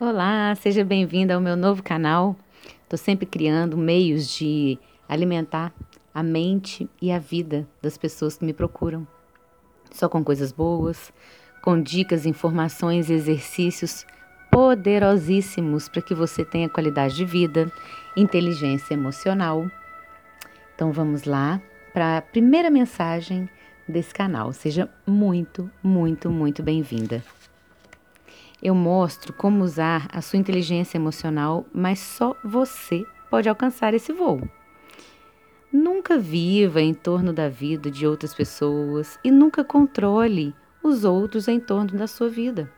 Olá, seja bem-vinda ao meu novo canal. Estou sempre criando meios de alimentar a mente e a vida das pessoas que me procuram. Só com coisas boas, com dicas, informações e exercícios poderosíssimos para que você tenha qualidade de vida, inteligência emocional. Então vamos lá para a primeira mensagem desse canal. Seja muito, muito, muito bem-vinda. Eu mostro como usar a sua inteligência emocional, mas só você pode alcançar esse voo. Nunca viva em torno da vida de outras pessoas e nunca controle os outros em torno da sua vida.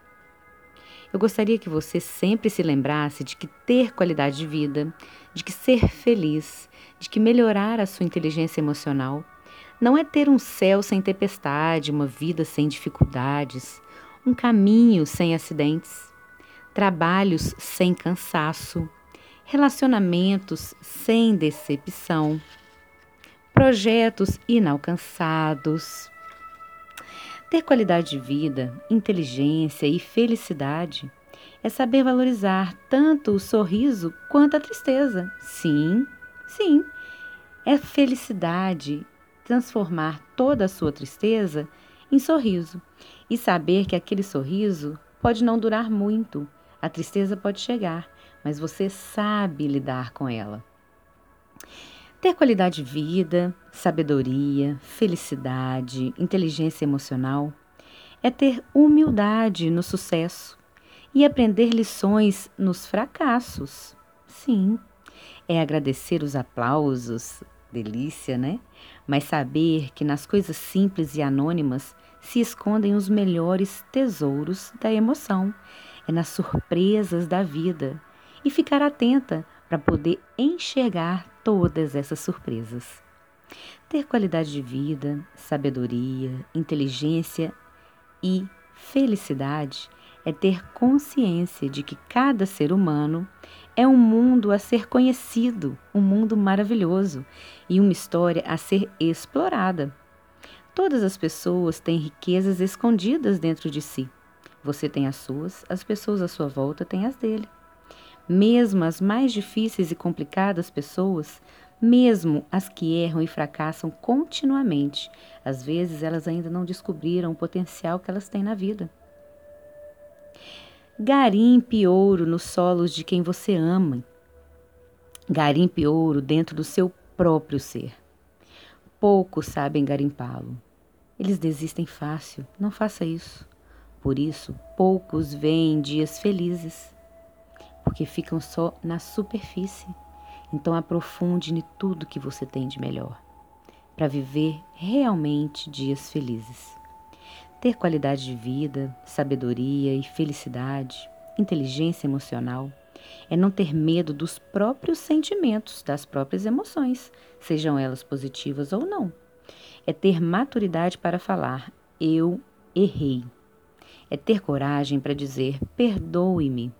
Eu gostaria que você sempre se lembrasse de que ter qualidade de vida, de que ser feliz, de que melhorar a sua inteligência emocional não é ter um céu sem tempestade, uma vida sem dificuldades, um caminho sem acidentes, trabalhos sem cansaço, relacionamentos sem decepção, projetos inalcançados, ter qualidade de vida, inteligência e felicidade é saber valorizar tanto o sorriso quanto a tristeza. Sim, sim. É felicidade transformar toda a sua tristeza em sorriso e saber que aquele sorriso pode não durar muito. A tristeza pode chegar, mas você sabe lidar com ela. Ter qualidade de vida, sabedoria, felicidade, inteligência emocional é ter humildade no sucesso e aprender lições nos fracassos. Sim, é agradecer os aplausos, delícia, né? Mas saber que nas coisas simples e anônimas se escondem os melhores tesouros da emoção, é nas surpresas da vida e ficar atenta para poder enxergar todas essas surpresas. Ter qualidade de vida, sabedoria, inteligência e felicidade é ter consciência de que cada ser humano é um mundo a ser conhecido, um mundo maravilhoso e uma história a ser explorada. Todas as pessoas têm riquezas escondidas dentro de si. Você tem as suas, as pessoas à sua volta têm as dele. Mesmo as mais difíceis e complicadas pessoas, mesmo as que erram e fracassam continuamente, às vezes elas ainda não descobriram o potencial que elas têm na vida. Garimpe ouro nos solos de quem você ama. Garimpe ouro dentro do seu próprio ser. Poucos sabem garimpá-lo. Eles desistem fácil, não faça isso. Por isso, poucos veem dias felizes porque ficam só na superfície. Então aprofunde em tudo que você tem de melhor, para viver realmente dias felizes. Ter qualidade de vida, sabedoria e felicidade, inteligência emocional, é não ter medo dos próprios sentimentos, das próprias emoções, sejam elas positivas ou não. É ter maturidade para falar: eu errei. É ter coragem para dizer: perdoe-me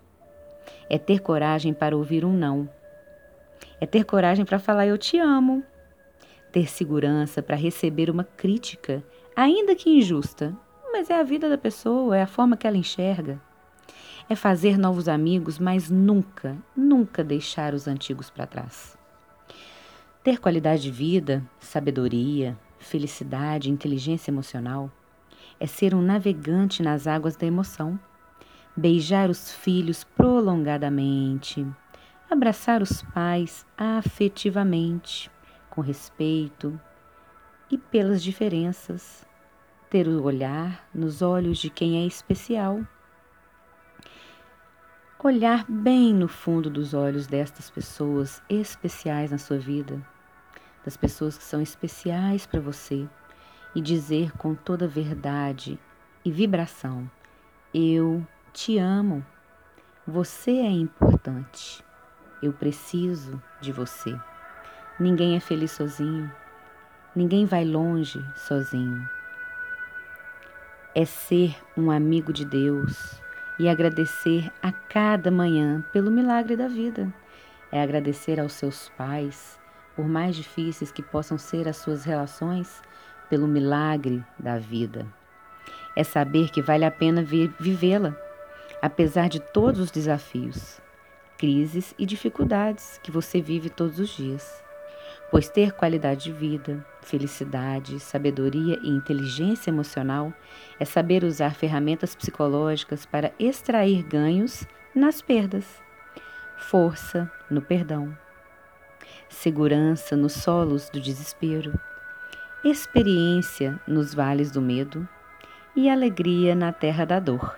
é ter coragem para ouvir um não. É ter coragem para falar eu te amo. Ter segurança para receber uma crítica, ainda que injusta, mas é a vida da pessoa, é a forma que ela enxerga. É fazer novos amigos, mas nunca, nunca deixar os antigos para trás. Ter qualidade de vida, sabedoria, felicidade, inteligência emocional é ser um navegante nas águas da emoção beijar os filhos prolongadamente, abraçar os pais afetivamente, com respeito e pelas diferenças, ter o olhar nos olhos de quem é especial. Olhar bem no fundo dos olhos destas pessoas especiais na sua vida, das pessoas que são especiais para você, e dizer com toda verdade e vibração: Eu te amo. Você é importante. Eu preciso de você. Ninguém é feliz sozinho. Ninguém vai longe sozinho. É ser um amigo de Deus e agradecer a cada manhã pelo milagre da vida. É agradecer aos seus pais, por mais difíceis que possam ser as suas relações, pelo milagre da vida. É saber que vale a pena vivê-la apesar de todos os desafios, crises e dificuldades que você vive todos os dias. Pois ter qualidade de vida, felicidade, sabedoria e inteligência emocional é saber usar ferramentas psicológicas para extrair ganhos nas perdas, força no perdão, segurança nos solos do desespero, experiência nos vales do medo. E alegria na terra da dor.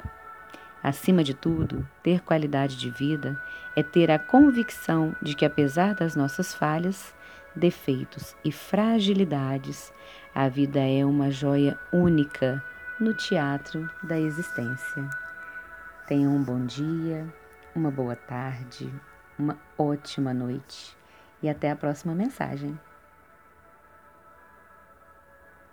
Acima de tudo, ter qualidade de vida é ter a convicção de que, apesar das nossas falhas, defeitos e fragilidades, a vida é uma joia única no teatro da existência. Tenha um bom dia, uma boa tarde, uma ótima noite e até a próxima mensagem.